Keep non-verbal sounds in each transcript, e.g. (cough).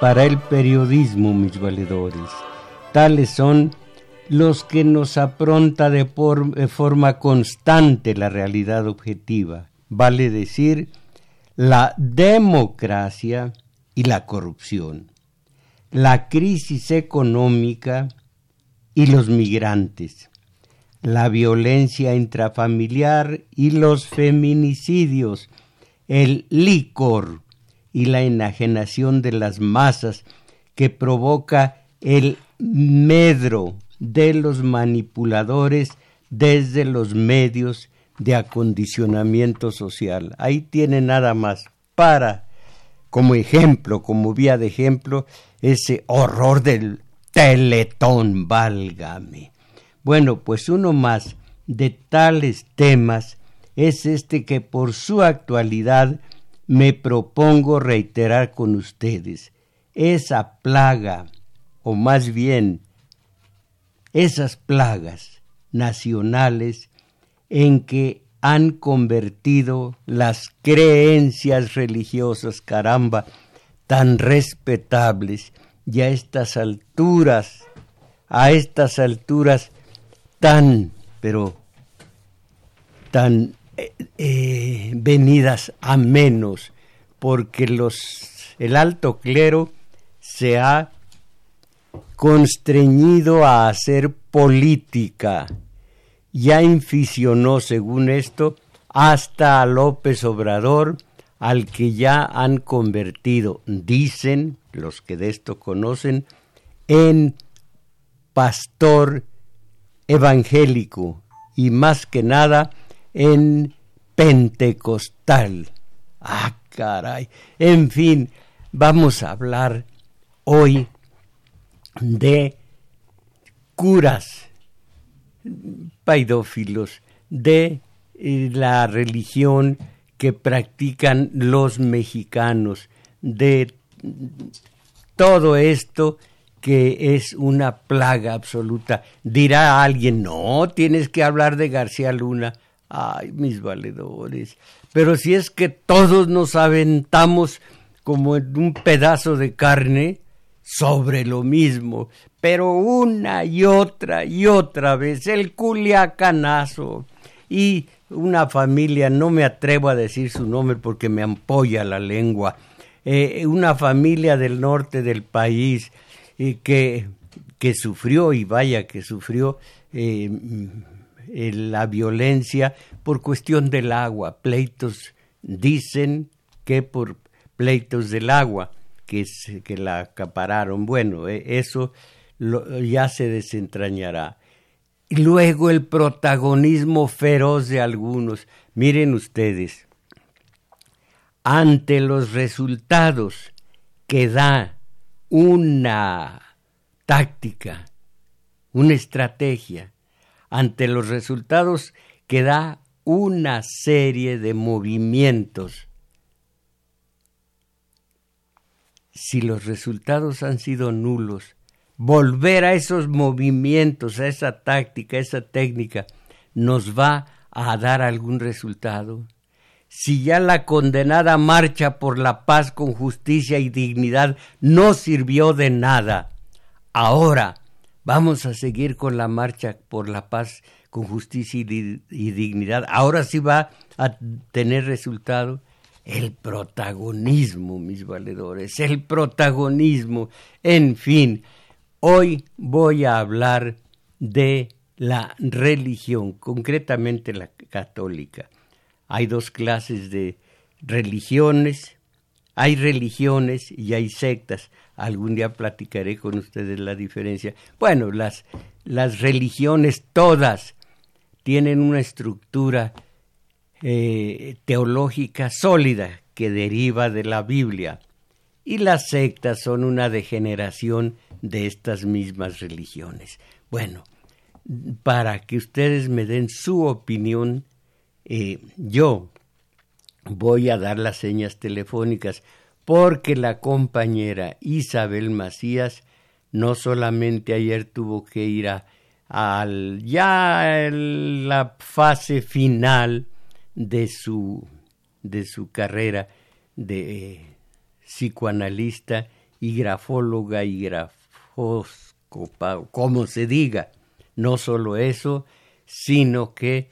Para el periodismo, mis valedores. Tales son los que nos apronta de, forma constante la realidad objetiva, vale decir, la democracia y la corrupción, la crisis económica y los migrantes, la violencia intrafamiliar y los feminicidios, el licor, y la enajenación de las masas que provoca el medro de los manipuladores desde los medios de acondicionamiento social. Ahí tiene nada más para, como ejemplo, como vía de ejemplo, ese horror del teletón, válgame. Bueno, pues uno más de tales temas es este que por su actualidad me propongo reiterar con ustedes esa plaga, o más bien esas plagas nacionales en que han convertido las creencias religiosas, caramba, tan respetables y a estas alturas, a estas alturas tan, pero tan eh, venidas a menos, porque los, el alto clero se ha constreñido a hacer política. Ya inficionó, según esto, hasta a López Obrador, al que ya han convertido, dicen los que de esto conocen, en pastor evangélico y más que nada en pentecostal. Ah, caray. En fin, vamos a hablar hoy de curas paidófilos, de eh, la religión que practican los mexicanos, de todo esto que es una plaga absoluta. Dirá alguien, no, tienes que hablar de García Luna. Ay, mis valedores. Pero si es que todos nos aventamos como en un pedazo de carne sobre lo mismo, pero una y otra y otra vez, el culiacanazo y una familia, no me atrevo a decir su nombre porque me ampolla la lengua, eh, una familia del norte del país eh, que, que sufrió, y vaya que sufrió, eh, eh, la violencia por cuestión del agua. Pleitos dicen que por pleitos del agua, que, que la acapararon. Bueno, eh, eso ya se desentrañará. Y luego el protagonismo feroz de algunos. Miren ustedes, ante los resultados que da una táctica, una estrategia, ante los resultados que da una serie de movimientos. Si los resultados han sido nulos, volver a esos movimientos, a esa táctica, a esa técnica, nos va a dar algún resultado. Si ya la condenada marcha por la paz con justicia y dignidad no sirvió de nada, ahora Vamos a seguir con la marcha por la paz con justicia y, dignidad, ahora sí va a tener resultado el protagonismo, mis valedores, el protagonismo. En fin, hoy voy a hablar de la religión, concretamente la católica. Hay dos clases de religiones, hay religiones y hay sectas. Algún día platicaré con ustedes la diferencia. Bueno, las, las religiones todas tienen una estructura eh, teológica sólida que deriva de la Biblia y las sectas son una degeneración de estas mismas religiones. Bueno, para que ustedes me den su opinión, eh, yo voy a dar las señas telefónicas porque la compañera Isabel Macías no solamente ayer tuvo que ir a, ya la fase final de su, de su carrera de psicoanalista y grafóloga y grafóscopa, como se diga. No solo eso, sino que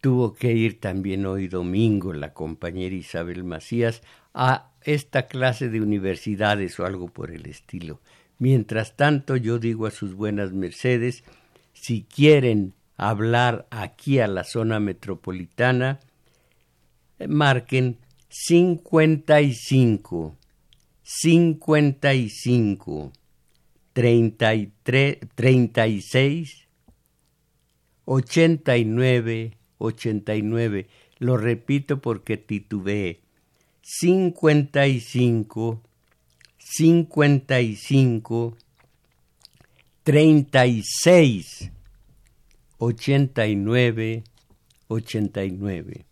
tuvo que ir también hoy domingo la compañera Isabel Macías a esta clase de universidades o algo por el estilo. Mientras tanto, yo digo a sus buenas mercedes, si quieren hablar aquí a la zona metropolitana, marquen 55 55 33 36 89 89 lo repito porque titubeé cincuenta y cinco cincuenta y cinco treinta y seis ochenta y nueve ochenta y nueve.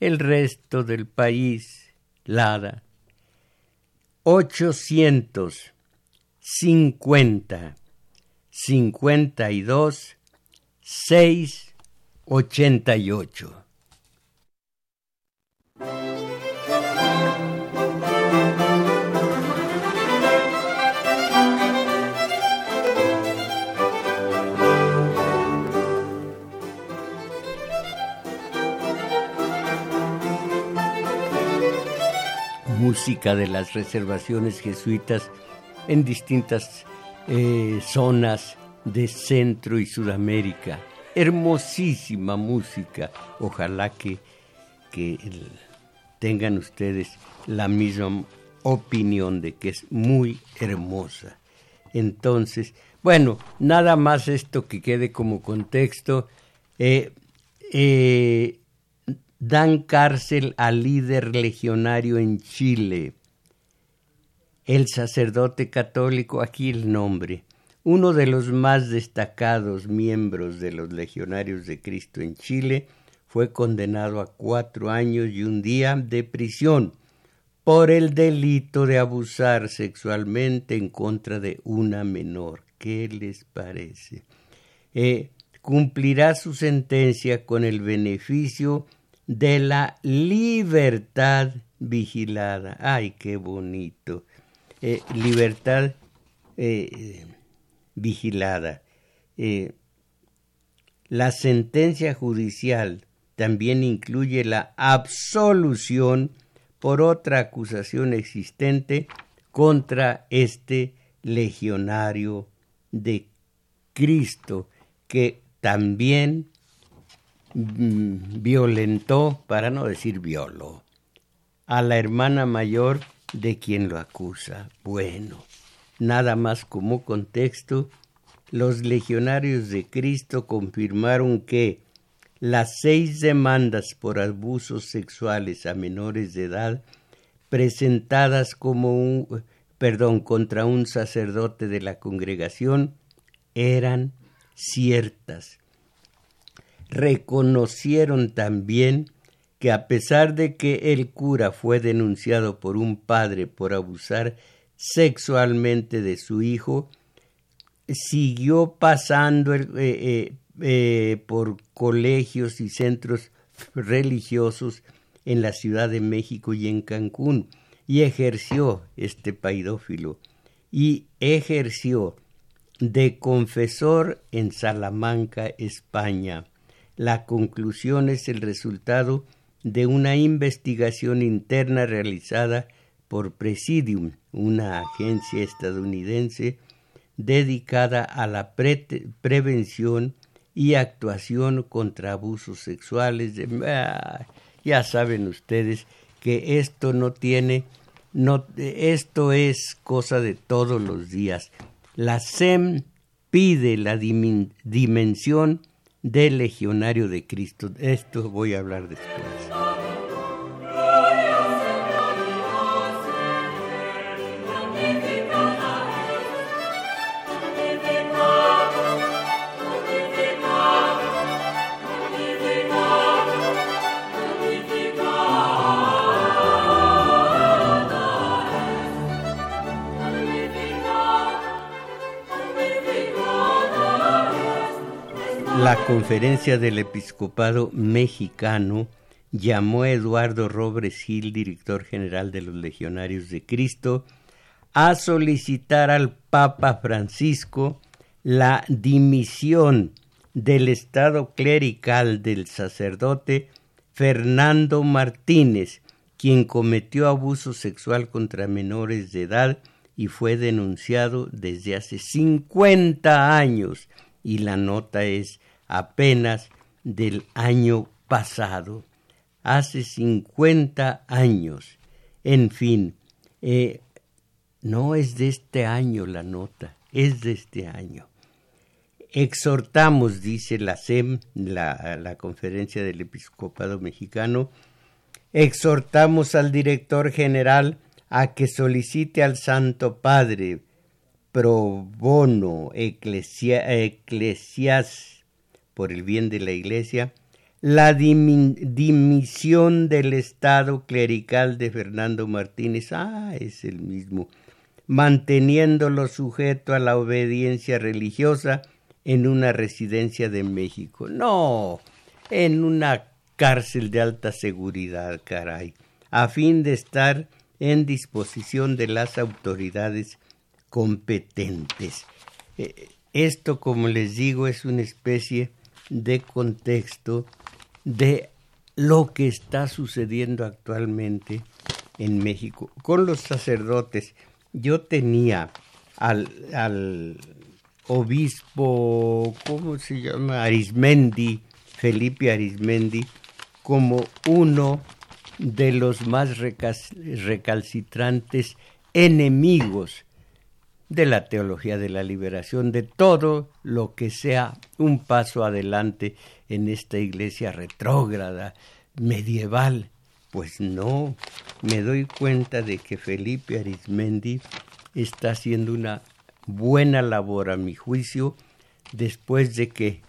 El resto del país Lara ochocientos cincuenta cincuenta y dos seis ochenta y ocho. Música de las reservaciones jesuitas en distintas eh, zonas de Centro y Sudamérica. Hermosísima música. Ojalá que, que tengan ustedes la misma opinión de que es muy hermosa. Entonces, bueno, nada más esto que quede como contexto. Eh, eh, dan cárcel al líder legionario en Chile. El sacerdote católico, aquí el nombre, uno de los más destacados miembros de los legionarios de Cristo en Chile, fue condenado a cuatro años y un día de prisión por el delito de abusar sexualmente en contra de una menor. ¿Qué les parece? Eh, cumplirá su sentencia con el beneficio de la libertad vigilada. Ay, qué bonito. Eh, libertad eh, vigilada. Eh, la sentencia judicial también incluye la absolución por otra acusación existente contra este legionario de Cristo que también violentó, para no decir violó, a la hermana mayor de quien lo acusa. Bueno, nada más como contexto, los legionarios de Cristo confirmaron que las seis demandas por abusos sexuales a menores de edad presentadas como un perdón contra un sacerdote de la congregación eran ciertas reconocieron también que a pesar de que el cura fue denunciado por un padre por abusar sexualmente de su hijo, siguió pasando eh, eh, eh, por colegios y centros religiosos en la Ciudad de México y en Cancún y ejerció este paidófilo y ejerció de confesor en Salamanca, España La conclusión es el resultado de una investigación interna realizada por Presidium, una agencia estadounidense dedicada a la prevención y actuación contra abusos sexuales. Ah, ya saben ustedes que esto no tiene, no, esto es cosa de todos los días. La SEM pide la dimensión del legionario de Cristo. Esto voy a hablar después. La conferencia del episcopado mexicano llamó a Eduardo Robres Gil, director general de los Legionarios de Cristo, a solicitar al Papa Francisco la dimisión del estado clerical del sacerdote Fernando Martínez, quien cometió abuso sexual contra menores de edad y fue denunciado desde hace 50 años. Y la nota es apenas del año pasado, hace 50 años. En fin, eh, no es de este año la nota, es de este año. Exhortamos, dice la SEM, la, la Conferencia del Episcopado Mexicano, exhortamos al director general a que solicite al Santo Padre pro bono eclesia, por el bien de la Iglesia, la dimisión del Estado clerical de Fernando Martínez, ah, es el mismo, manteniéndolo sujeto a la obediencia religiosa en una residencia de México. No, en una cárcel de alta seguridad, caray, a fin de estar en disposición de las autoridades competentes. Eh, esto, como les digo, es una especie de contexto de lo que está sucediendo actualmente en México con los sacerdotes. Yo tenía al, al obispo, ¿cómo se llama? Arismendi, Felipe Arismendi, como uno de los más recalcitrantes enemigos de la teología de la liberación, de todo lo que sea un paso adelante en esta iglesia retrógrada, medieval. Pues no, me doy cuenta de que Felipe Arismendi está haciendo una buena labor a mi juicio después de que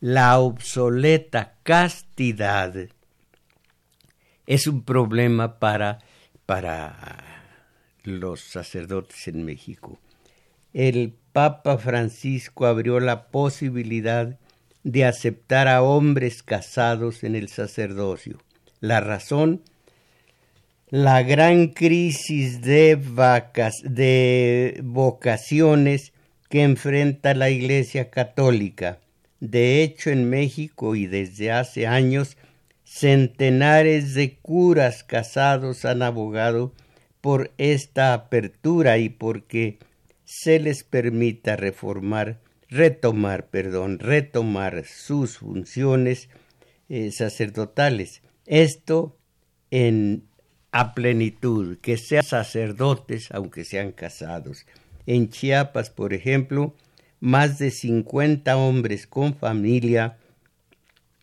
la obsoleta castidad es un problema para, para los sacerdotes en México el Papa Francisco abrió la posibilidad de aceptar a hombres casados en el sacerdocio. La razón, la gran crisis de, de vocaciones que enfrenta la Iglesia Católica. De hecho, en México y desde hace años, centenares de curas casados han abogado por esta apertura y porque se les permita reformar, retomar, perdón, retomar sus funciones eh, sacerdotales. Esto en a plenitud, que sean sacerdotes aunque sean casados. En Chiapas, por ejemplo, más de 50 hombres con familia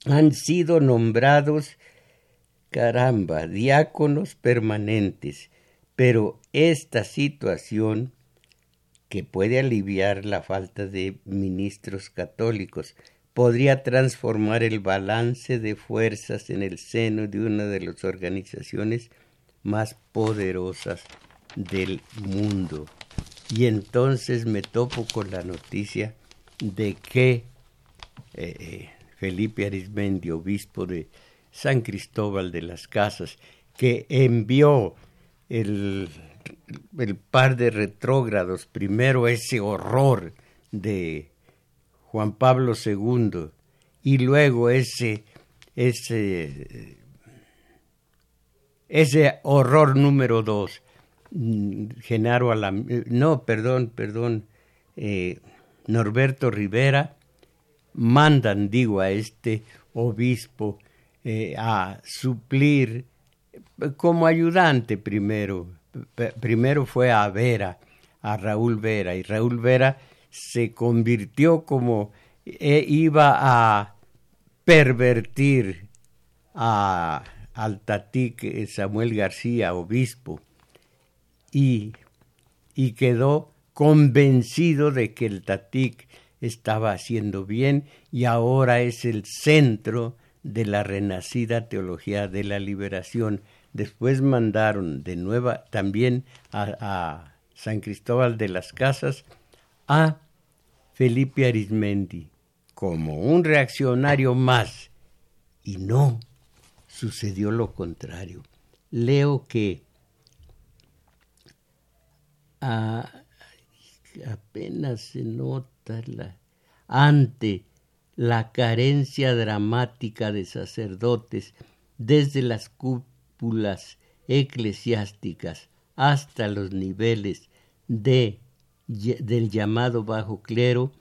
han sido nombrados, caramba, diáconos permanentes, pero esta situación que puede aliviar la falta de ministros católicos, podría transformar el balance de fuerzas en el seno de una de las organizaciones más poderosas del mundo. Y entonces me topo con la noticia de que eh, Felipe Arismendi, obispo de San Cristóbal de las Casas, que envió el el par de retrógrados, primero ese horror de Juan Pablo II y luego ese, ese, ese horror número dos, mm, Genaro Alam, no, perdón, perdón, eh, Norberto Rivera, mandan, digo, a este obispo eh, a suplir como ayudante primero. Primero fue a Vera, a Raúl Vera, y Raúl Vera se convirtió como eh, iba a pervertir a, al tatic eh, Samuel García, obispo, y, y quedó convencido de que el tatic estaba haciendo bien y ahora es el centro de la renacida teología de la liberación. Después mandaron de nueva también a, a San Cristóbal de las Casas a Felipe Arismendi como un reaccionario más. Y no, sucedió lo contrario. Leo que apenas se nota la, ante la carencia dramática de sacerdotes desde las eclesiásticas hasta los niveles de, del llamado bajo clero,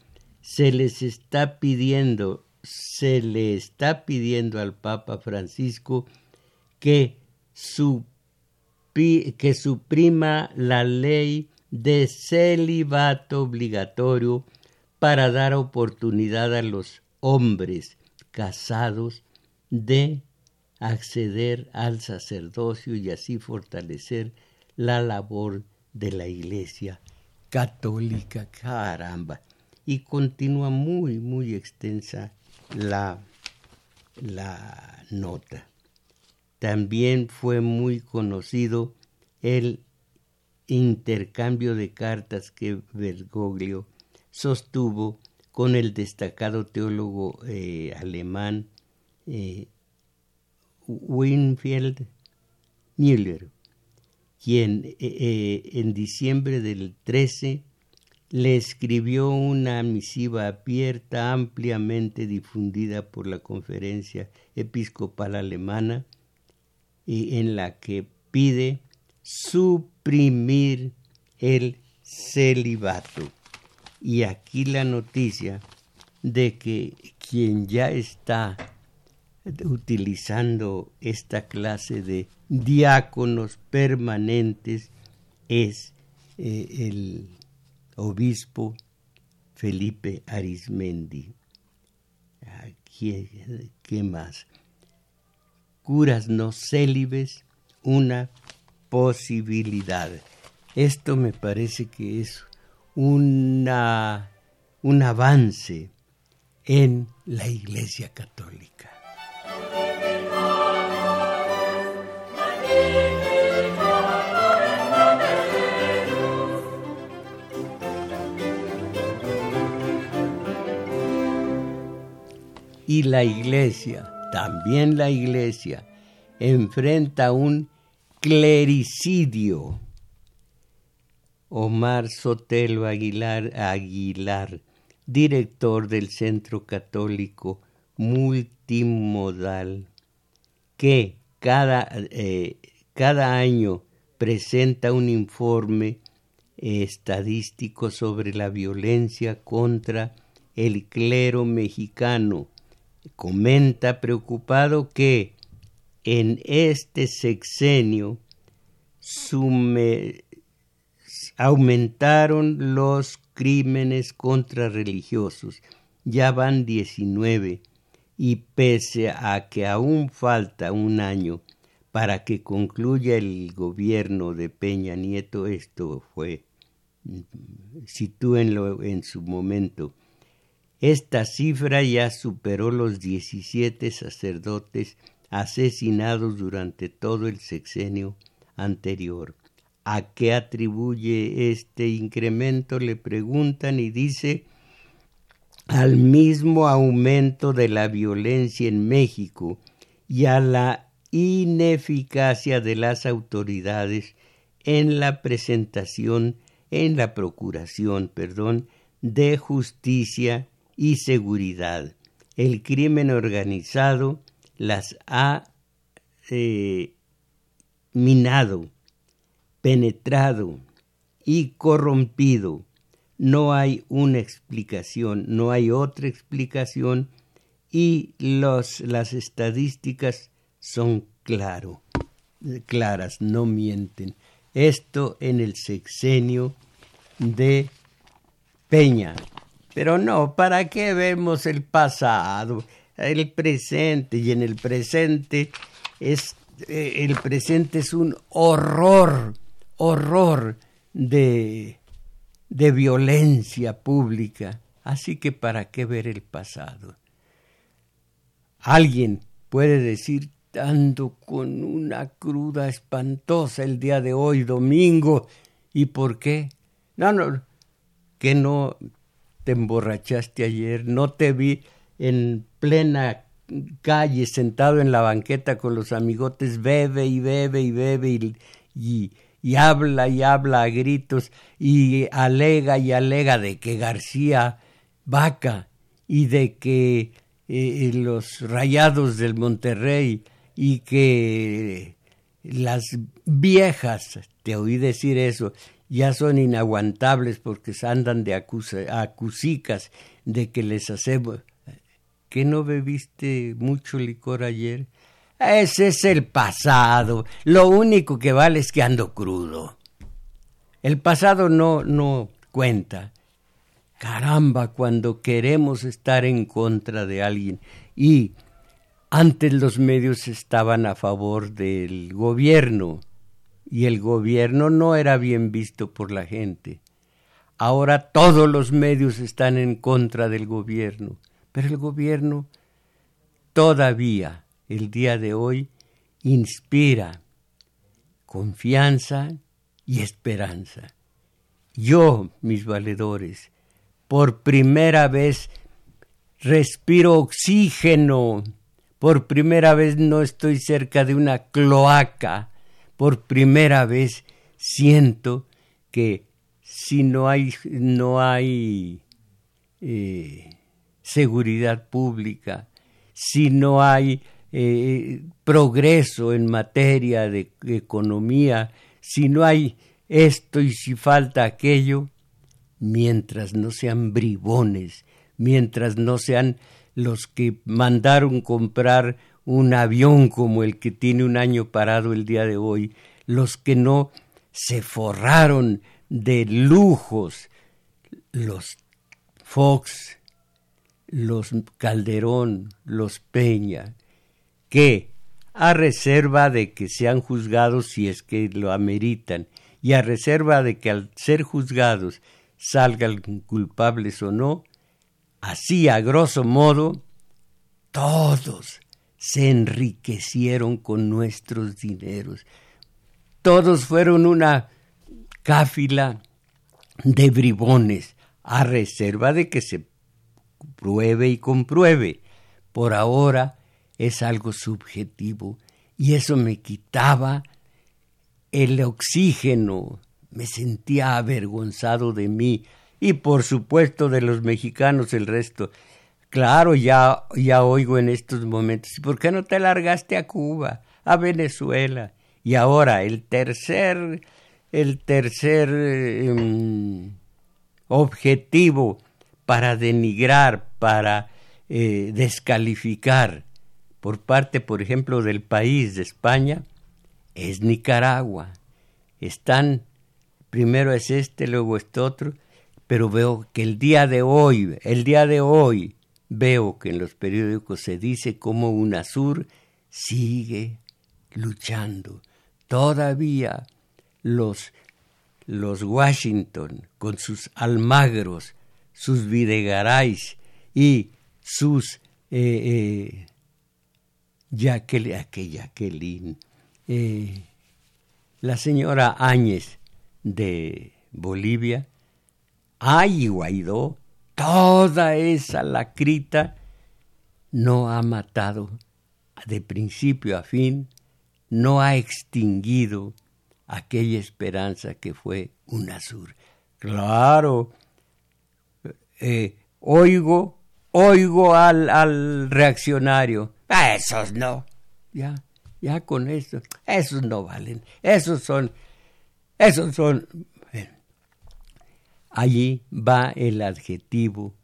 se les está pidiendo, se le está pidiendo al Papa Francisco que, que suprima la ley de celibato obligatorio para dar oportunidad a los hombres casados de acceder al sacerdocio y así fortalecer la labor de la Iglesia católica. Caramba. Y continúa muy, muy extensa la, la nota. También fue muy conocido el intercambio de cartas que Bergoglio sostuvo con el destacado teólogo eh, alemán eh, Winfield Müller, quien eh, en diciembre del 13 le escribió una misiva abierta ampliamente difundida por la Conferencia Episcopal Alemana y en la que pide suprimir el celibato. Y aquí la noticia de que quien ya está utilizando esta clase de diáconos permanentes es eh, el obispo Felipe Arismendi. ¿Qué, ¿Qué más? Curas no célibes, una posibilidad. Esto me parece que es una, un avance en la Iglesia Católica. Y la Iglesia, también la Iglesia, enfrenta un clericidio Omar Sotelo Aguilar Aguilar, director del Centro Católico Multimodal, que cada, eh, cada año presenta un informe estadístico sobre la violencia contra el clero mexicano. Comenta preocupado que en este sexenio sume, aumentaron los crímenes contra religiosos, ya van 19, y pese a que aún falta un año para que concluya el gobierno de Peña Nieto, esto fue, sitúenlo en su momento, esta cifra ya superó los 17 sacerdotes asesinados durante todo el sexenio anterior. ¿A qué atribuye este incremento? Le preguntan y dice al mismo aumento de la violencia en México y a la ineficacia de las autoridades en la presentación, en la procuración, perdón, de justicia y seguridad. el crimen organizado las ha eh, minado, penetrado y corrompido. No hay una explicación, no hay otra explicación y los, las estadísticas son claro, claras, no mienten. Esto en el sexenio de Peña. Pero no, ¿para qué vemos el pasado? El presente y en el presente es eh, el presente es un horror, horror de, de violencia pública. Así que ¿para qué ver el pasado? Alguien puede decir, ando con una cruda espantosa el día de hoy, domingo. ¿Y por qué? No, no, que no te emborrachaste ayer, no te vi en plena calle sentado en la banqueta con los amigotes, bebe y bebe y bebe y, y, habla y habla a gritos y alega y alega de que García Vaca y de que eh, los rayados del Monterrey y que las viejas, te oí decir eso, ya son inaguantables porque se andan de acusicas de que les hacemos ¿Que no bebiste mucho licor ayer? Ese es el pasado. Lo único que vale es que ando crudo. El pasado no, no cuenta. Caramba, cuando queremos estar en contra de alguien y antes los medios estaban a favor del gobierno y el gobierno no era bien visto por la gente. Ahora todos los medios están en contra del gobierno. Pero el gobierno todavía, el día de hoy, inspira confianza y esperanza. Yo, mis valedores, por primera vez respiro oxígeno, por primera vez no estoy cerca de una cloaca, por primera vez siento que si no hay, no hay eh, seguridad pública, si no hay eh, progreso en materia de economía, si no hay esto y si falta aquello, mientras no sean bribones, mientras no sean los que mandaron comprar un avión como el que tiene un año parado el día de hoy, los que no se forraron de lujos, los Fox, los Calderón, los Peña, que, a reserva de que sean juzgados si es que lo ameritan, y a reserva de que al ser juzgados salgan culpables o no, así a grosso modo, todos se enriquecieron con nuestros dineros. Todos fueron una cáfila de bribones, a reserva de que se pruebe y compruebe. Por ahora es algo subjetivo y eso me quitaba el oxígeno, me sentía avergonzado de mí y por supuesto de los mexicanos el resto. Claro, ya, ya oigo en estos momentos, ¿y por qué no te largaste a Cuba, a Venezuela? Y ahora el tercer, el tercer em, objetivo para denigrar, para eh, descalificar por parte, por ejemplo, del país de España, es Nicaragua. Están, primero es este, luego este otro, pero veo que el día de hoy, el día de hoy, veo que en los periódicos se dice como UNASUR sigue luchando. Todavía los, los Washington, con sus almagros, sus videgarais y sus eh, eh, Jacqueline, eh, la señora Áñez de Bolivia, ay Guaidó, toda esa lacrita no ha matado de principio a fin, no ha extinguido aquella esperanza que fue UNASUR. Claro, eh, oigo oigo al, al reaccionario, ah, esos no, ya, ya con eso, esos no valen, esos son, esos son, allí va el adjetivo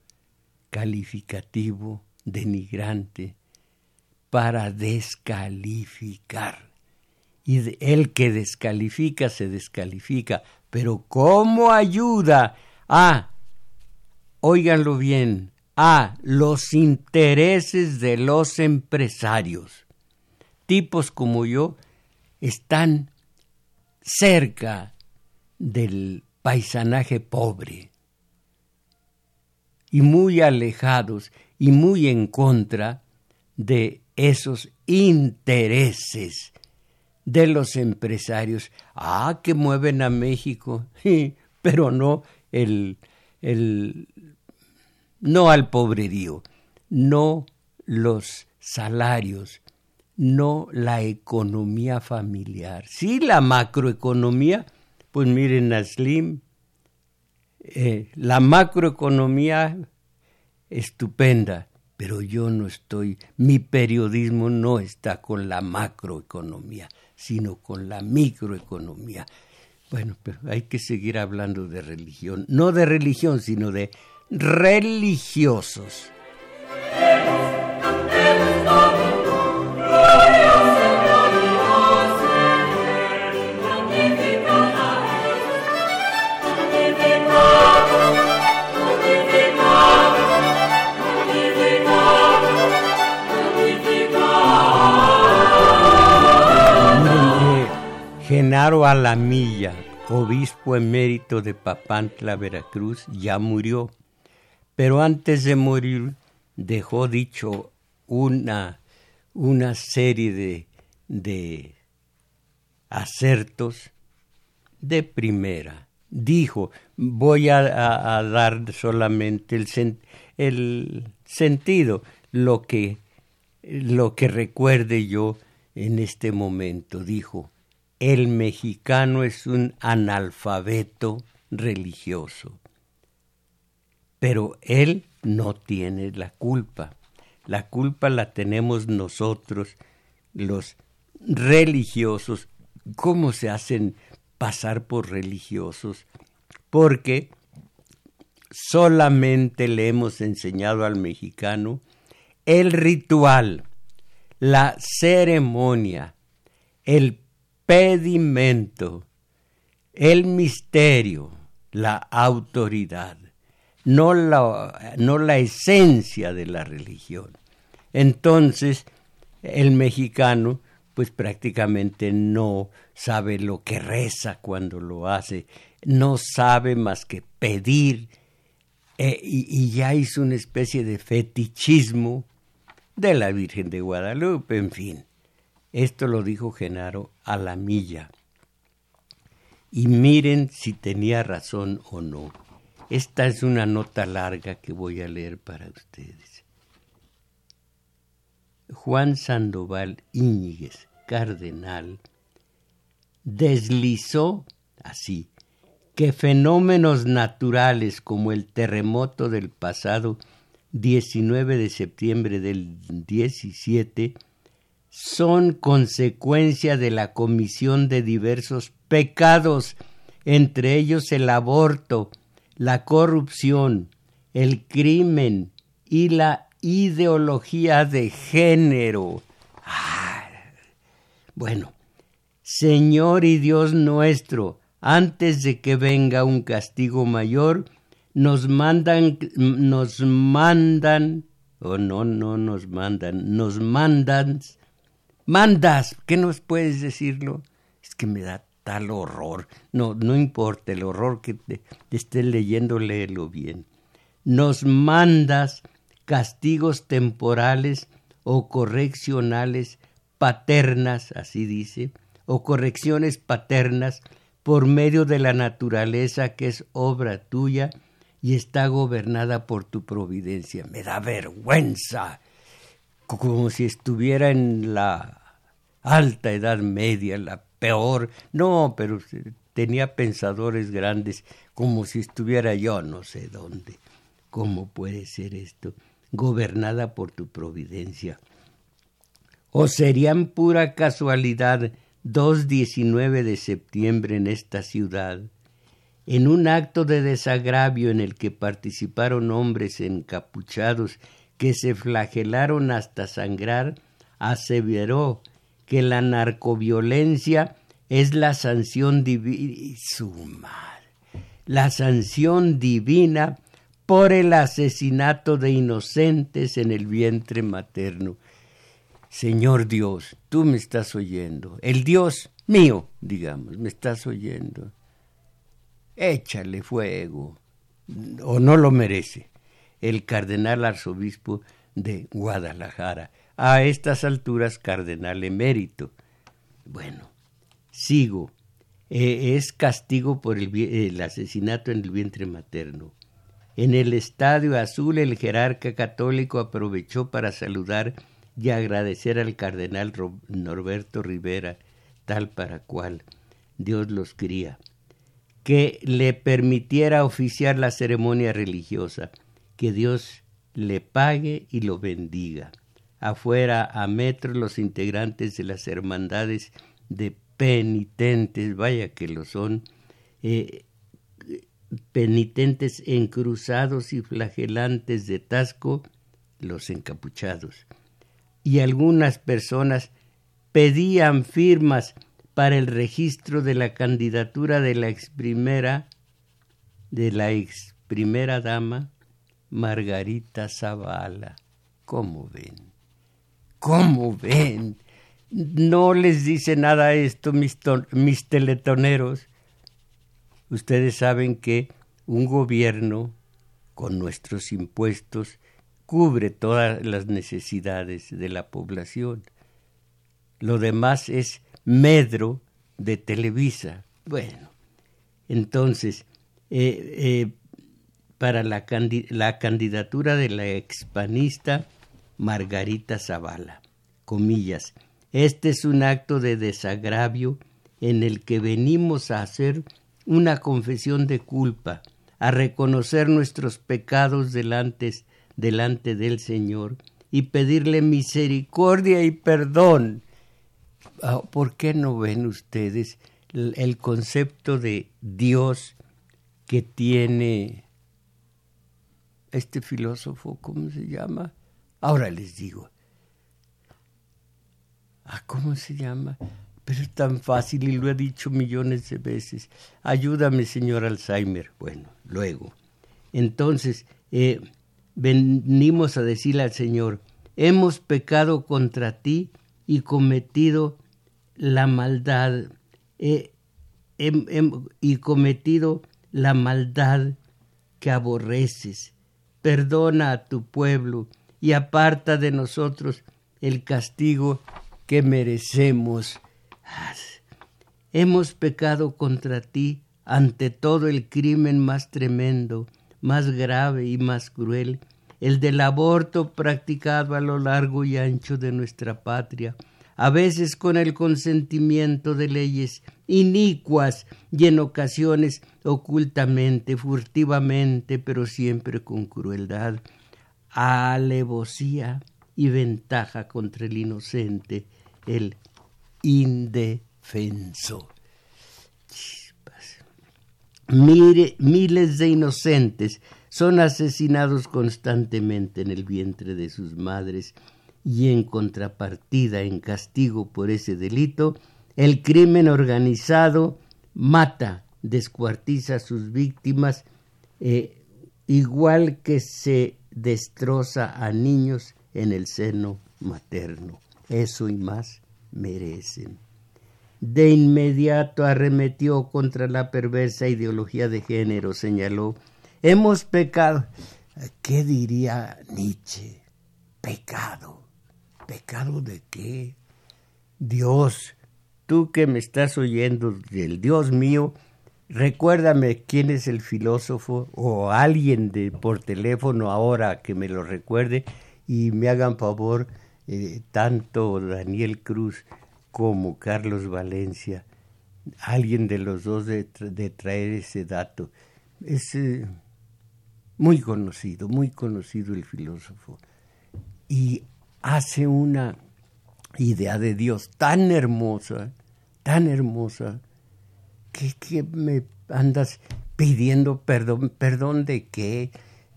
calificativo denigrante para descalificar. Y el que descalifica se descalifica, pero ¿cómo ayuda a, óiganlo bien, a los intereses de los empresarios? Tipos como yo están cerca del paisanaje pobre y muy alejados y muy en contra de esos intereses de los empresarios. Ah, que mueven a México, (laughs) pero no el, el no al pobrerío, no los salarios, no la economía familiar. Sí, la macroeconomía, pues miren a Slim, eh, la macroeconomía estupenda, pero yo no estoy, mi periodismo no está con la macroeconomía, sino con la microeconomía. Bueno, pero hay que seguir hablando de religión, no de religión, sino de religiosos. Genaro Alamilla, obispo emérito de Papantla, Veracruz, ya murió, pero antes de morir dejó dicho una, una serie de, de acertos de primera. Dijo, voy a, dar solamente el, el sentido, lo que, lo que recuerde yo en este momento. Dijo, el mexicano es un analfabeto religioso. Pero él no tiene la culpa. La culpa la tenemos nosotros, los religiosos. ¿Cómo se hacen pasar por religiosos? Porque solamente le hemos enseñado al mexicano el ritual, la ceremonia, el pedimento, el misterio, la autoridad, no la, no la esencia de la religión. Entonces, el mexicano, pues prácticamente no sabe lo que reza cuando lo hace, no sabe más que pedir, eh, y, y ya hizo una especie de fetichismo de la Virgen de Guadalupe, en fin. Esto lo dijo Genaro a la milla. Y miren si tenía razón o no. Esta es una nota larga que voy a leer para ustedes. Juan Sandoval Íñiguez, cardenal, deslizó así que fenómenos naturales como el terremoto del pasado 19 de septiembre del 17 son consecuencia de la comisión de diversos pecados, entre ellos el aborto, la corrupción, el crimen y la ideología de género. Ah, bueno, Señor y Dios nuestro, antes de que venga un castigo mayor, nos mandan, nos mandan, o no, no nos mandan, nos mandan mandas, ¿qué nos puedes decirlo? Es que me da tal horror. No, no importa el horror que te, estés leyendo, léelo bien. Nos mandas castigos temporales o correccionales paternas, así dice, o correcciones paternas por medio de la naturaleza que es obra tuya y está gobernada por tu providencia. Me da vergüenza como si estuviera en la alta edad media, la peor. No, pero tenía pensadores grandes, como si estuviera yo no sé dónde. ¿Cómo puede ser esto? gobernada por tu providencia. ¿O serían pura casualidad dos 19 de septiembre en esta ciudad, en un acto de desagravio en el que participaron hombres encapuchados que se flagelaron hasta sangrar, aseveró que la narcoviolencia es la sanción divina, la sanción divina por el asesinato de inocentes en el vientre materno. Señor Dios, tú me estás oyendo, el Dios mío, digamos, me estás oyendo. Échale fuego, o no lo merece el cardenal arzobispo de Guadalajara, a estas alturas cardenal emérito. Bueno, sigo. Eh, es castigo por el, el asesinato en el vientre materno. En el Estadio Azul el jerarca católico aprovechó para saludar y agradecer al cardenal Norberto Rivera, tal para cual Dios los cría, que le permitiera oficiar la ceremonia religiosa, que Dios le pague y lo bendiga. Afuera, a metros, los integrantes de las hermandades de penitentes, vaya que lo son, eh, penitentes encruzados y flagelantes de Tasco, los encapuchados. Y algunas personas pedían firmas para el registro de la candidatura de la ex primera, de la ex primera dama, Margarita Zavala. ¿Cómo ven? ¿Cómo ven? No les dice nada esto mis, teletoneros Ustedes saben que un gobierno con nuestros impuestos cubre todas las necesidades de la población. Lo demás es medro de Televisa. Bueno, entonces, eh, eh, para la, la, candidatura de la expanista Margarita Zavala, comillas, este es un acto de desagravio en el que venimos a hacer una confesión de culpa, a reconocer nuestros pecados delante, delante del Señor y pedirle misericordia y perdón. Ah, ¿Por qué no ven ustedes el concepto de Dios que tiene este filósofo, ¿cómo se llama? Ahora les digo. Ah, ¿Cómo se llama? Pero es tan fácil y lo he dicho millones de veces. Ayúdame, señor Alzheimer. Bueno, luego. Entonces, eh, venimos a decirle al Señor, hemos pecado contra ti y cometido la maldad, eh, y cometido la maldad que aborreces. Perdona a tu pueblo y aparta de nosotros el castigo que merecemos. Hemos pecado contra ti ante todo el crimen más tremendo, más grave y más cruel, el del aborto practicado a lo largo y ancho de nuestra patria, a veces con el consentimiento de leyes inicuas y en ocasiones ocultamente, furtivamente, pero siempre con crueldad, alevosía y ventaja contra el inocente, el indefenso. Mire, miles de inocentes son asesinados constantemente en el vientre de sus madres y en contrapartida, en castigo por ese delito, el crimen organizado mata, descuartiza a sus víctimas, eh, igual que se destroza a niños en el seno materno. Eso y más merecen. De inmediato arremetió contra la perversa ideología de género, señaló, hemos pecado. ¿Qué diría Nietzsche? Pecado. ¿Pecado de qué? Dios, tú que me estás oyendo del Dios mío, recuérdame quién es el filósofo o alguien de por teléfono ahora que me lo recuerde y me hagan favor eh, tanto Daniel Cruz como Carlos Valencia, alguien de los dos de, traer ese dato. Es, muy conocido, muy conocido el filósofo, y hace una idea de Dios tan hermosa, tan hermosa, que, me andas pidiendo perdón, perdón de qué, eh,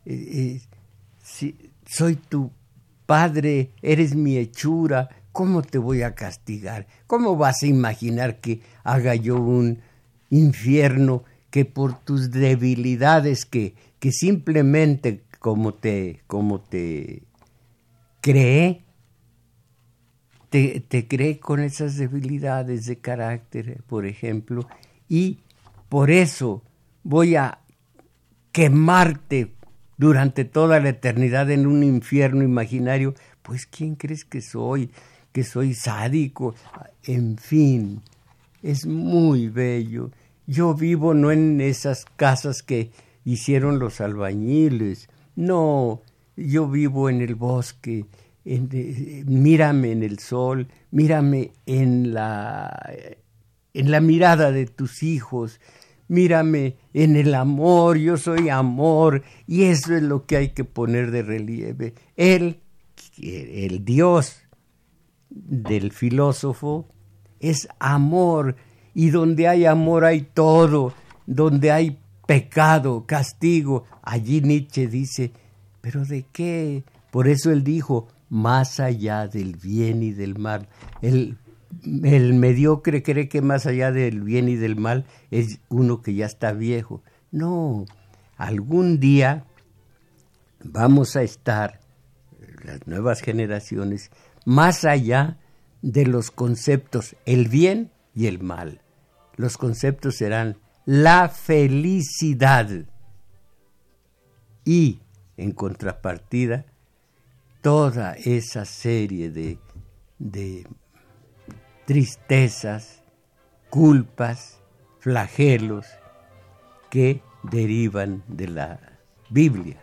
eh, si soy tu padre, eres mi hechura, ¿cómo te voy a castigar? ¿Cómo vas a imaginar que haga yo un infierno que por tus debilidades que, que simplemente como te, como te cree, te, cree con esas debilidades de carácter, por ejemplo, y por eso voy a quemarte durante toda la eternidad en un infierno imaginario, pues ¿quién crees que soy? Que soy sádico. En fin, es muy bello. Yo vivo no en esas casas que hicieron los albañiles, no, yo vivo en el bosque, mírame en el sol, mírame en la, en la mirada de tus hijos, mírame en el amor, yo soy amor, y eso es lo que hay que poner de relieve. Él, el Dios del filósofo, es amor, y donde hay amor hay todo, donde hay pecado, castigo, allí Nietzsche dice, pero ¿de qué? Por eso él dijo, más allá del bien y del mal. El el mediocre cree que más allá del bien y del mal es uno que ya está viejo. No, algún día vamos a estar, las nuevas generaciones, más allá de los conceptos el bien y el mal. Los conceptos serán la felicidad y, en contrapartida, toda esa serie de, de tristezas, culpas, flagelos que derivan de la Biblia.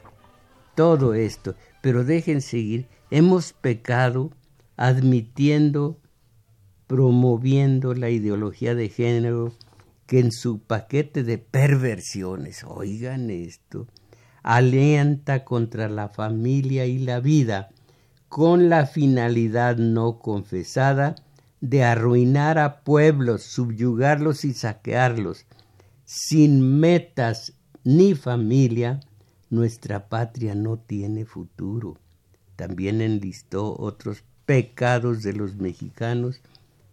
Todo esto, pero dejen seguir, hemos pecado admitiendo, promoviendo la ideología de género que en su paquete de perversiones, oigan esto, alienta contra la familia y la vida con la finalidad no confesada de arruinar a pueblos, subyugarlos y saquearlos. Sin metas ni familia, nuestra patria no tiene futuro. También enlistó otros pecados de los mexicanos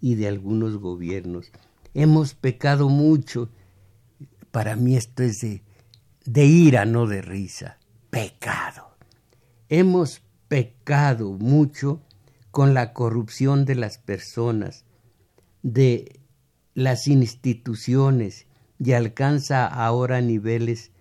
y de algunos gobiernos. Hemos pecado mucho. Para mí esto es de, de ira, no de risa. Pecado. Hemos pecado mucho con la corrupción de las personas, de las instituciones y alcanza ahora niveles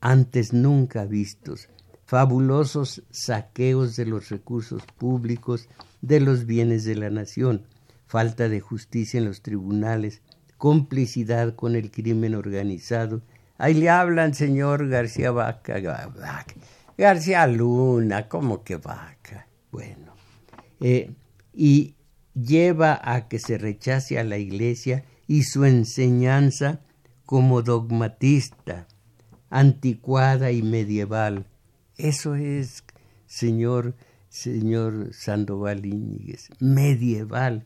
antes nunca vistos, fabulosos saqueos de los recursos públicos, de los bienes de la nación, falta de justicia en los tribunales, complicidad con el crimen organizado. Ahí le hablan, señor García Vaca, García Luna, ¿cómo que Vaca? Bueno, eh, y lleva a que se rechace a la Iglesia y su enseñanza como dogmatista, anticuada y medieval. Eso es, señor, señor Sandoval Íñiguez, medieval.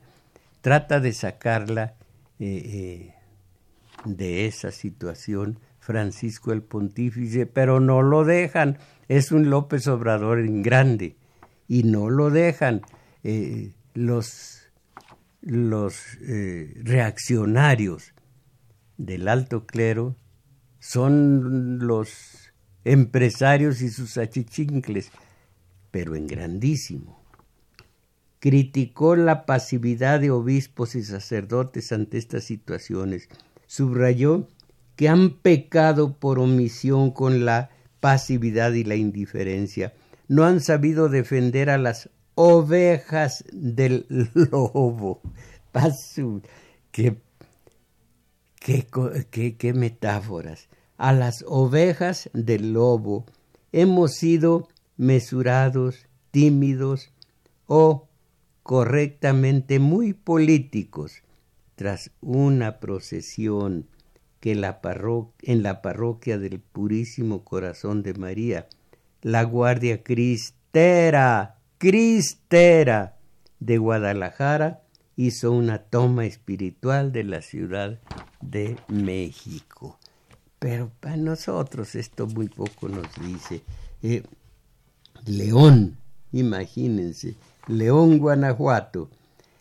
Trata de sacarla eh, eh, de esa situación Francisco el Pontífice, pero no lo dejan. Es un López Obrador en grande y no lo dejan. Eh, los, los eh, reaccionarios del alto clero son los empresarios y sus achichincles, pero en grandísimo. Criticó la pasividad de obispos y sacerdotes ante estas situaciones. Subrayó que han pecado por omisión con la pasividad y la indiferencia. No han sabido defender a las ovejas del (laughs) lobo. Pasu, qué, qué, qué, metáforas. A las ovejas del lobo hemos sido mesurados, tímidos o correctamente muy políticos tras una procesión que la en la parroquia del Purísimo Corazón de María, la Guardia Cristera, Cristera de Guadalajara, hizo una toma espiritual de la Ciudad de México. Pero para nosotros esto muy poco nos dice. Eh, León, imagínense, León, Guanajuato.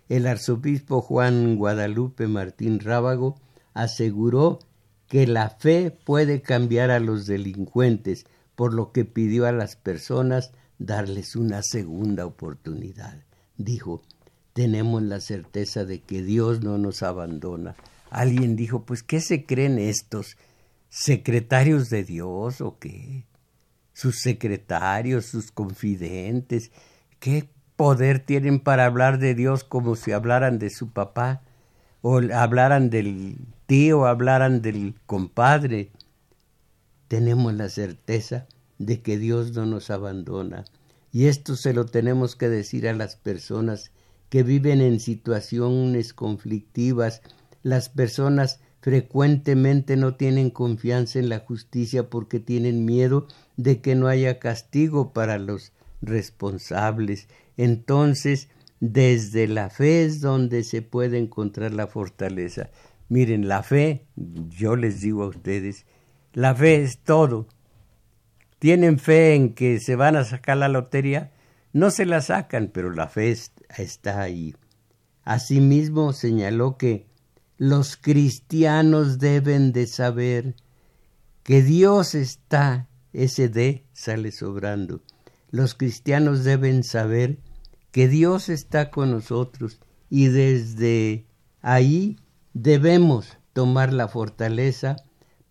El arzobispo Juan Guadalupe Martín Rábago aseguró que la fe puede cambiar a los delincuentes, por lo que pidió a las personas darles una segunda oportunidad. Dijo, tenemos la certeza de que Dios no nos abandona. Alguien dijo, pues, ¿qué se creen estos? ¿Secretarios de Dios o qué? Sus secretarios, sus confidentes, ¿qué poder tienen para hablar de Dios como si hablaran de su papá? O hablaran del tío, hablaran del compadre. Tenemos la certeza de que Dios no nos abandona. Y esto se lo tenemos que decir a las personas que viven en situaciones conflictivas, las personas frecuentemente no tienen confianza en la justicia porque tienen miedo de que no haya castigo para los responsables. Entonces, desde la fe es donde se puede encontrar la fortaleza. Miren, la fe, yo les digo a ustedes, la fe es todo. ¿Tienen fe en que se van a sacar la lotería? No se la sacan, pero la fe está ahí. Asimismo señaló que los cristianos deben de saber que Dios está, ese de sale sobrando. Los cristianos deben saber que Dios está con nosotros y desde ahí debemos tomar la fortaleza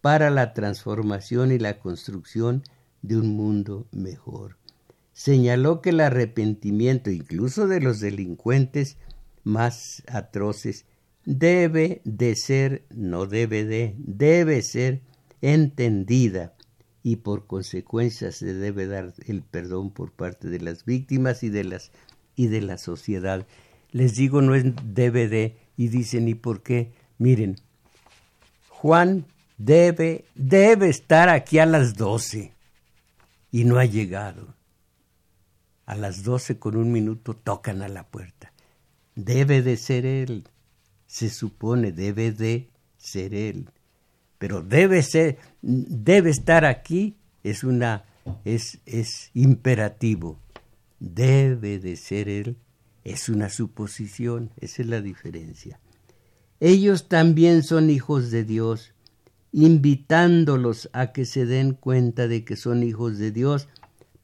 para la transformación y la construcción de un mundo mejor. Señaló que el arrepentimiento incluso de los delincuentes más atroces debe de ser, no debe de, debe ser entendida y por consecuencia se debe dar el perdón por parte de las víctimas y de las y de la sociedad. Les digo no es de y dicen y por qué. Miren, Juan debe debe estar aquí a las doce y no ha llegado a las doce con un minuto tocan a la puerta. Debe de ser él. Se supone, debe de ser él. Pero debe ser, debe estar aquí, es una, es, es imperativo. Debe de ser él, es una suposición, esa es la diferencia. Ellos también son hijos de Dios, invitándolos a que se den cuenta de que son hijos de Dios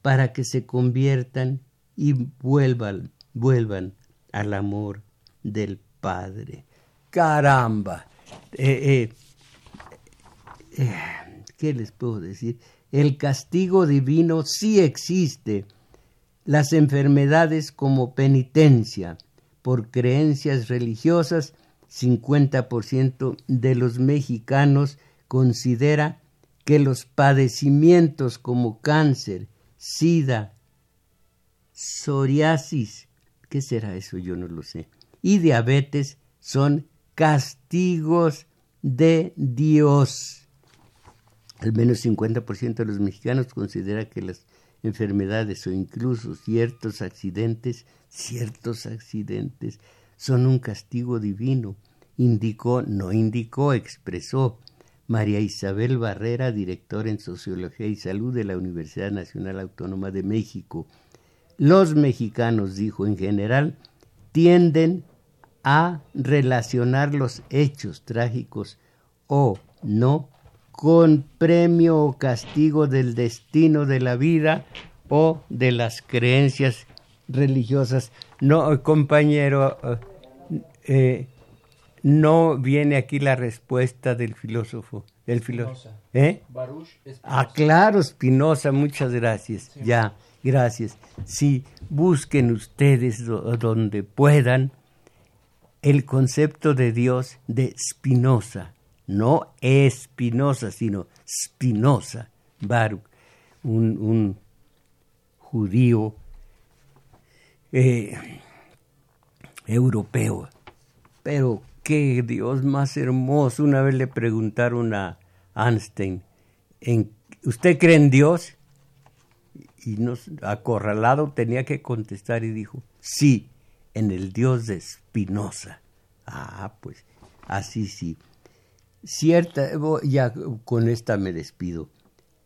para que se conviertan y vuelvan, vuelvan al amor del Padre. Caramba. Eh, eh, eh, ¿Qué les puedo decir? El castigo divino sí existe. Las enfermedades como penitencia por creencias religiosas, 50% de los mexicanos considera que los padecimientos como cáncer, sida, psoriasis, ¿qué será eso? Yo no lo sé. Y diabetes son castigos de Dios. Al menos 50% de los mexicanos considera que las enfermedades o incluso ciertos accidentes, ciertos accidentes son un castigo divino. Indicó, no indicó, expresó María Isabel Barrera, directora en Sociología y Salud de la Universidad Nacional Autónoma de México. Los mexicanos, dijo en general, tienden a relacionar los hechos trágicos o no con premio o castigo del destino de la vida o de las creencias religiosas. No, compañero, eh, eh no viene aquí la respuesta del filósofo. El filósofo. ¿Eh? Ah, claro, Spinoza, muchas gracias. Ya, gracias. Sí, busquen ustedes donde puedan el concepto de Dios de Spinoza. No Espinosa, sino Spinoza, Baruch, un, un judío eh, europeo, pero qué Dios más hermoso. Una vez le preguntaron a Einstein, ¿en, ¿usted cree en Dios? Y nos, acorralado tenía que contestar y dijo, sí, en el Dios de Spinoza. Ah, pues así sí. Cierta, ya con esta me despido.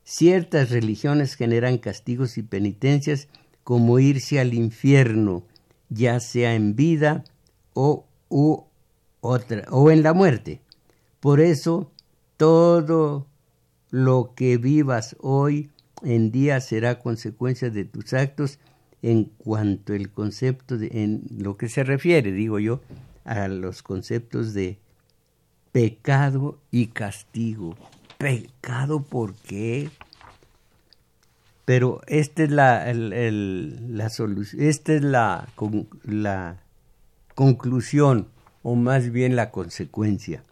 Ciertas religiones generan castigos y penitencias como irse al infierno, ya sea en vida o, otra, o en la muerte. Por eso, todo lo que vivas hoy en día será consecuencia de tus actos en cuanto el concepto de, en lo que se refiere, digo yo, a los conceptos de pecado y castigo. Pecado, ¿por qué? Pero esta es la, la solución, esta es la, la conclusión, o más bien la consecuencia.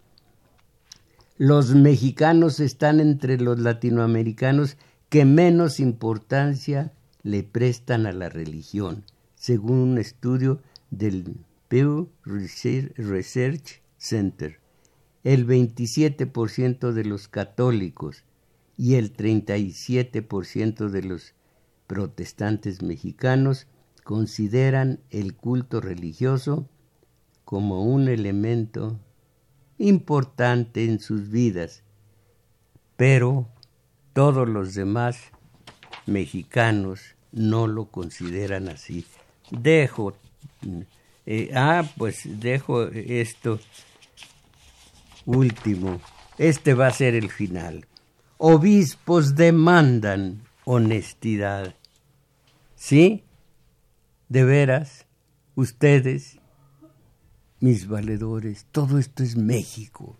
Los mexicanos están entre los latinoamericanos que menos importancia le prestan a la religión, según un estudio del Pew Research Center. El 27% de los católicos y el 37% de los protestantes mexicanos consideran el culto religioso como un elemento importante en sus vidas, pero todos los demás mexicanos no lo consideran así. Dejo, eh, ah, pues dejo esto último. Este va a ser el final obispos demandan honestidad. ¿Sí? De veras, ustedes, mis valedores, todo esto es México.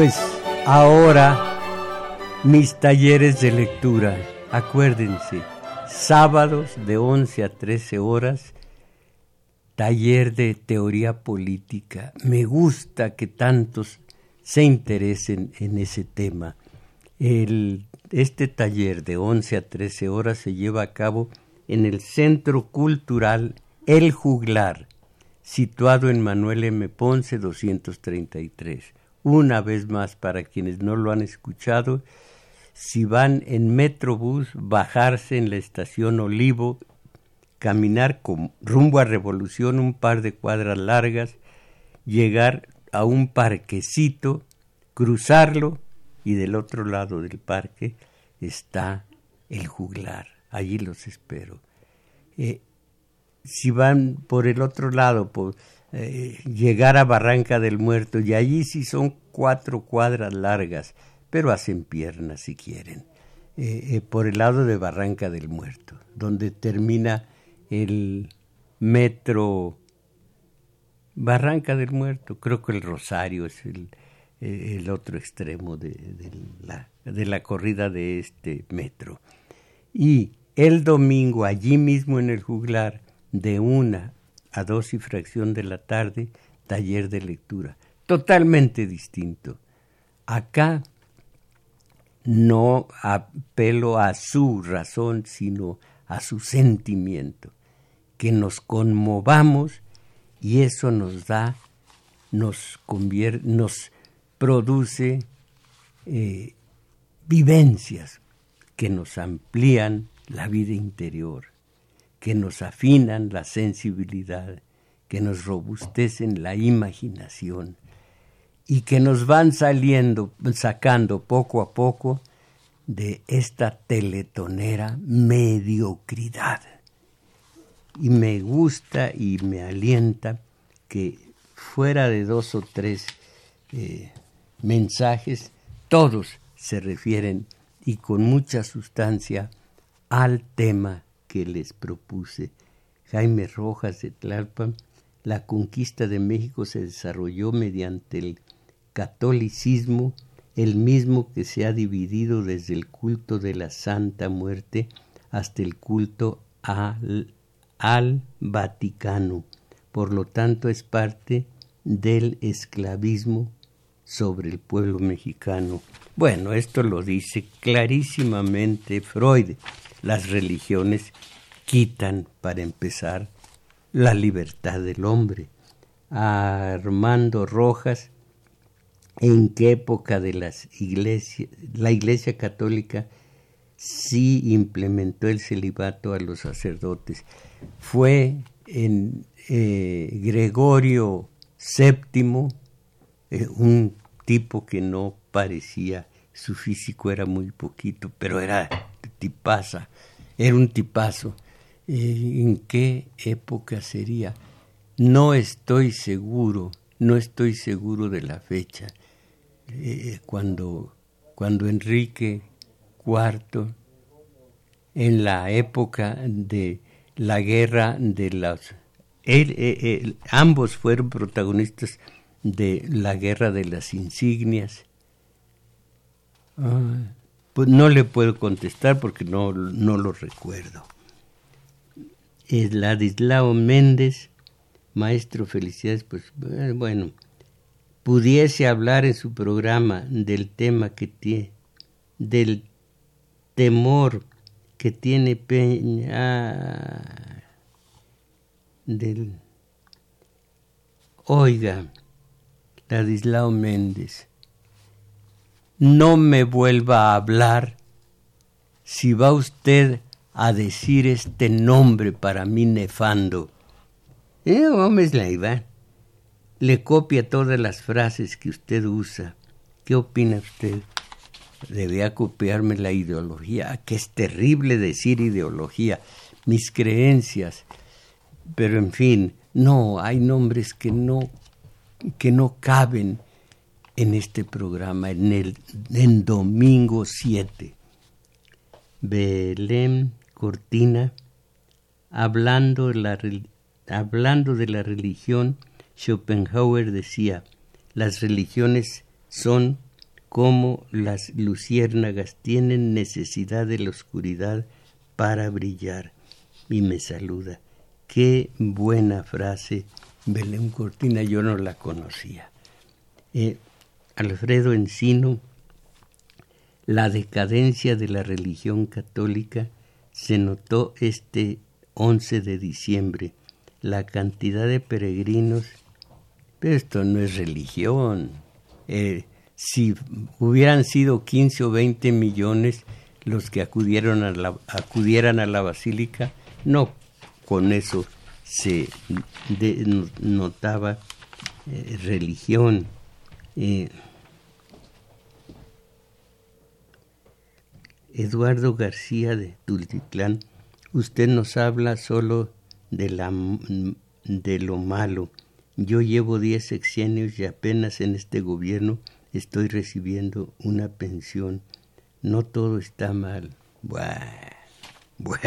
Pues ahora mis talleres de lectura, acuérdense, sábados de 11 a 13 horas, taller de teoría política. Me gusta que tantos se interesen en ese tema. Este taller de 11 a 13 horas se lleva a cabo en el Centro Cultural El Juglar, situado en Manuel M. Ponce 233 una vez más para quienes no lo han escuchado, si van en Metrobús, bajarse en la estación Olivo, caminar con rumbo a Revolución un par de cuadras largas, llegar a un parquecito, cruzarlo y del otro lado del parque está el juglar. Allí los espero. Eh, si van por el otro lado, por, eh, llegar a Barranca del Muerto y allí sí son cuatro cuadras largas, pero hacen piernas si quieren, eh, eh, por el lado de Barranca del Muerto, donde termina el metro Barranca del Muerto, creo que el Rosario es el, otro extremo de, la, de la corrida de este metro. Y el domingo, allí mismo en el juglar, de una a dos y fracción de la tarde, taller de lectura. Totalmente distinto. Acá no apelo a su razón, sino a su sentimiento. Que nos conmovamos y eso nos da, nos convierte, nos produce eh, vivencias que nos amplían la vida interior, que nos afinan la sensibilidad, que nos robustecen la imaginación y que nos van saliendo, sacando poco a poco de esta teletonera mediocridad. Y me gusta y me alienta que fuera de dos o tres eh, mensajes, todos se refieren y con mucha sustancia al tema que les propuse. Jaime Rojas de Tlalpan, la conquista de México se desarrolló mediante el catolicismo, el mismo que se ha dividido desde el culto de la Santa Muerte hasta el culto al, al Vaticano. Por lo tanto, es parte del esclavismo sobre el pueblo mexicano. Bueno, esto lo dice clarísimamente Freud. Las religiones quitan, para empezar, la libertad del hombre. Armando Rojas, ¿en qué época de las la Iglesia Católica sí implementó el celibato a los sacerdotes? Fue en eh, Gregorio VII, eh, un tipo que no parecía, su físico era muy poquito, pero era era un tipazo. Eh, ¿En qué época sería? No estoy seguro, no estoy seguro de la fecha. Eh, cuando, cuando Enrique IV, en la época de la guerra de los... ambos fueron protagonistas de la guerra de las insignias. Ah, pues no le puedo contestar porque no, no lo recuerdo. Ladislao Méndez, maestro, felicidades, pues eh, bueno, pudiese hablar en su programa del tema que tiene, del temor que tiene Peña, del, oiga, Ladislao Méndez, no me vuelva a hablar si va usted a decir este nombre para mí nefando. Eh, Gómez Leiva le copia todas las frases que usted usa. ¿Qué opina usted? Debía copiarme la ideología, que es terrible decir ideología, mis creencias. Pero en fin, no, hay nombres que no que no caben en este programa, en el en domingo 7. Belén Cortina, hablando de, la, hablando de la religión, Schopenhauer decía, las religiones son como las luciérnagas, tienen necesidad de la oscuridad para brillar. Y me saluda. Qué buena frase Belén Cortina yo no la conocía. Eh, Alfredo Encino, la decadencia de la religión católica se notó este 11 de diciembre. La cantidad de peregrinos, pero esto no es religión. Eh, si hubieran sido 15 o 20 millones los que acudieron a la, acudieran a la basílica, no con eso se notaba eh, religión. Eh, Eduardo García de Tultitlán, usted nos habla solo de, la, de lo malo. Yo llevo diez sexenios y apenas en este gobierno estoy recibiendo una pensión. No todo está mal. Bueno, bueno.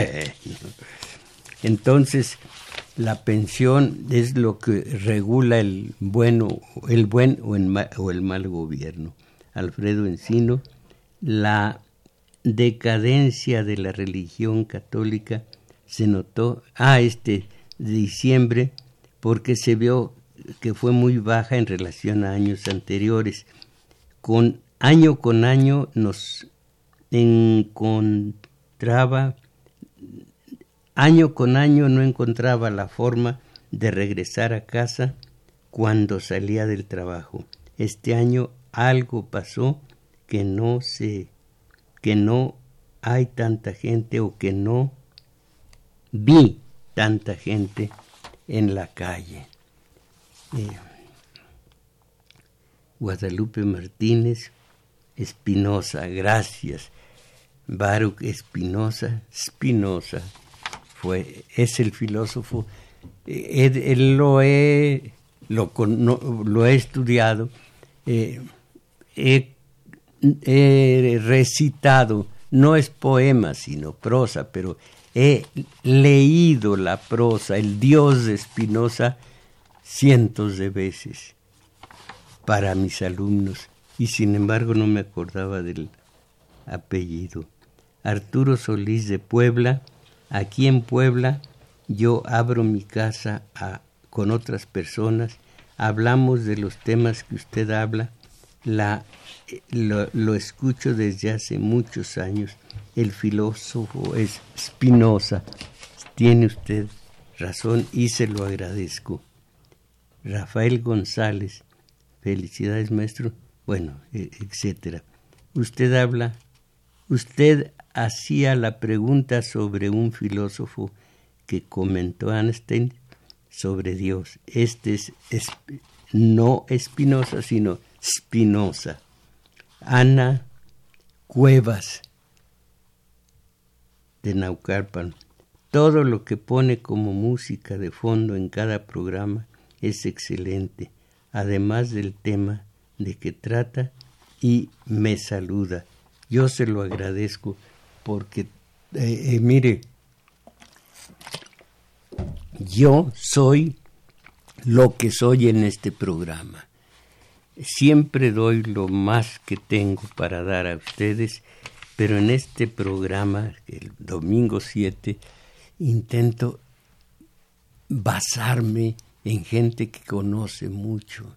Entonces, la pensión es lo que regula el bueno, el buen o el mal, gobierno. Alfredo Encino, la decadencia de la religión católica se notó a ah, este diciembre porque se vio que fue muy baja en relación a años anteriores. Con año con año nos encontraba Año con año no encontraba la forma de regresar a casa cuando salía del trabajo. Este año algo pasó que no sé, que no hay tanta gente o que no vi tanta gente en la calle. Eh, Guadalupe Martínez Espinosa, gracias. Baruch Espinosa, Espinosa, es el filósofo, eh, él, lo, he, lo, lo he estudiado, eh, recitado, no es poema, sino prosa, pero he leído la prosa, el Dios de Spinoza, cientos de veces para mis alumnos y sin embargo no me acordaba del apellido. Arturo Solís de Puebla, Aquí en Puebla yo abro mi casa con otras personas, hablamos de los temas que usted habla, la, lo, lo, escucho desde hace muchos años. El filósofo es Spinoza. Tiene usted razón y se lo agradezco. Rafael González, felicidades maestro, bueno, e, etcétera. Usted habla, usted hacía la pregunta sobre un filósofo que comentó Einstein sobre Dios. Este es, no Espinosa, sino Spinoza. Ana Cuevas de Naucalpan. Todo lo que pone como música de fondo en cada programa es excelente, además del tema de que trata y me saluda. Yo se lo agradezco porque, eh, eh, mire, yo soy lo que soy en este programa. Siempre doy lo más que tengo para dar a ustedes, pero en este programa, el domingo 7, intento basarme en gente que conoce mucho.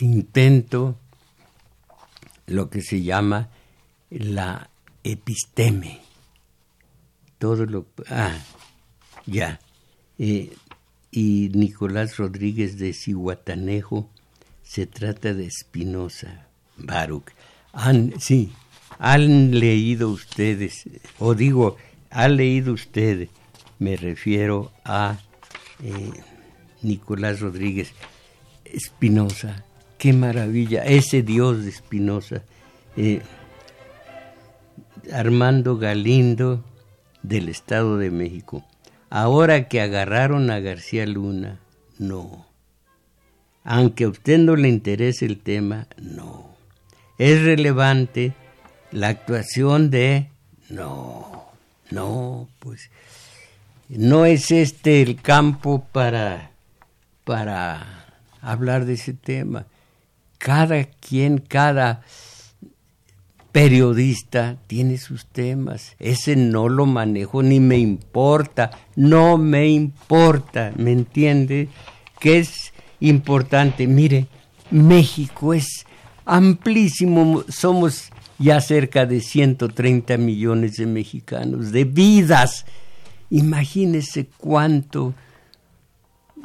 Intento lo que se llama la episteme. Todo lo. Ah, ya. Eh, y Nicolás Rodríguez de Cihuatanejo se trata de Espinosa, Baruch. Sí, han leído ustedes, o digo, ha leído usted, me refiero a eh, Nicolás Rodríguez Espinosa. Qué maravilla, ese Dios de Espinosa. Eh, Armando Galindo del Estado de México. Ahora que agarraron a García Luna, no. Aunque a usted no le interese el tema, no. Es relevante la actuación de... No, no, pues no es este el campo para, para hablar de ese tema. Cada quien, cada periodista tiene sus temas. Ese no lo manejo ni me importa, no me importa, ¿me entiende? Que es importante. Mire, México es amplísimo, somos ya cerca de 130 millones de mexicanos, de vidas. Imagínese cuánto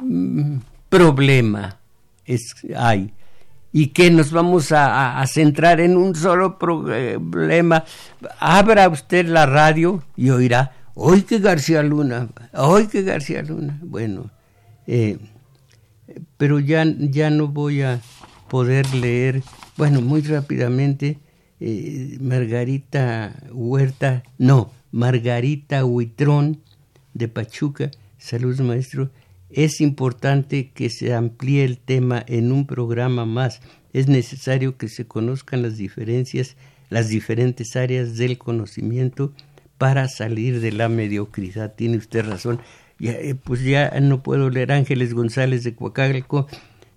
mm, problema es, hay y que nos vamos a, centrar en un solo problema. Abra usted la radio y oirá, hoy que García Luna, hoy que García Luna. Bueno, eh, pero ya, ya no voy a poder leer, bueno, muy rápidamente, eh, Margarita Huerta, no, Margarita Huitrón de Pachuca, saludos maestro, es importante que se amplíe el tema en un programa más. Es necesario que se conozcan las diferencias, las diferentes áreas del conocimiento para salir de la mediocridad. Tiene usted razón. Eh, pues ya no puedo leer Ángeles González de Coacalco.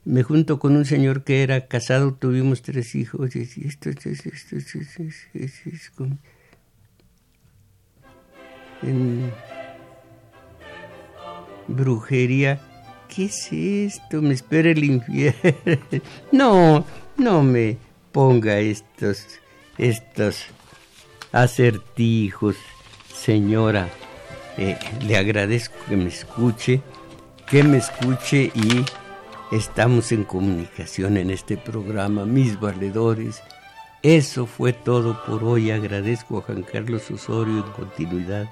Me junto con un señor que era casado, tuvimos tres hijos. Y esto, esto, esto, esto. En brujería. ¿Qué es esto? Me espera el infierno. (laughs) No, no me ponga estos, estos acertijos, señora. Eh, le agradezco que me escuche, que me escuche y estamos en comunicación en este programa, mis valedores. Eso fue todo por hoy. Agradezco a Juan Carlos Osorio en continuidad,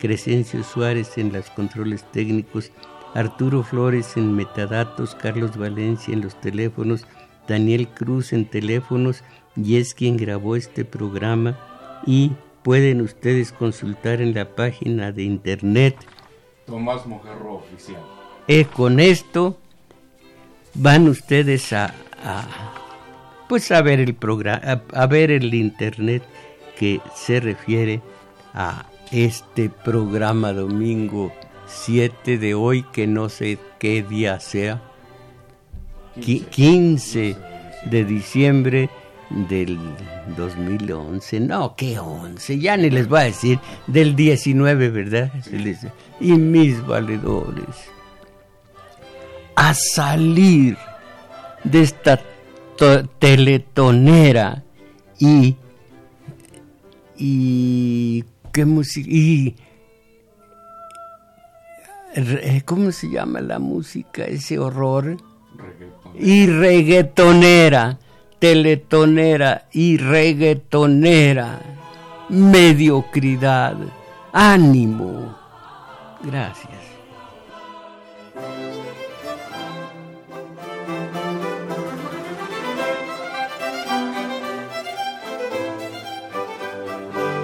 Crescencio Suárez en los controles técnicos, Arturo Flores en metadatos, Carlos Valencia en los teléfonos, Daniel Cruz en teléfonos y es quien grabó este programa y pueden ustedes consultar en la página de internet. Tomás Mojarro Oficial. Eh, con esto van ustedes a, pues a ver el programa, a, ver el internet que se refiere a este programa domingo 7 de hoy, que no sé qué día sea, 15 de diciembre del 2011, no, ¿qué 11? Ya ni les voy a decir, del 19, ¿verdad? Y mis valedores, a salir de esta teletonera y, y, ¿qué música? Y, ¿cómo se llama la música? Ese horror. Y reggaetonera teletonera y reggaetonera, mediocridad, ánimo. Gracias.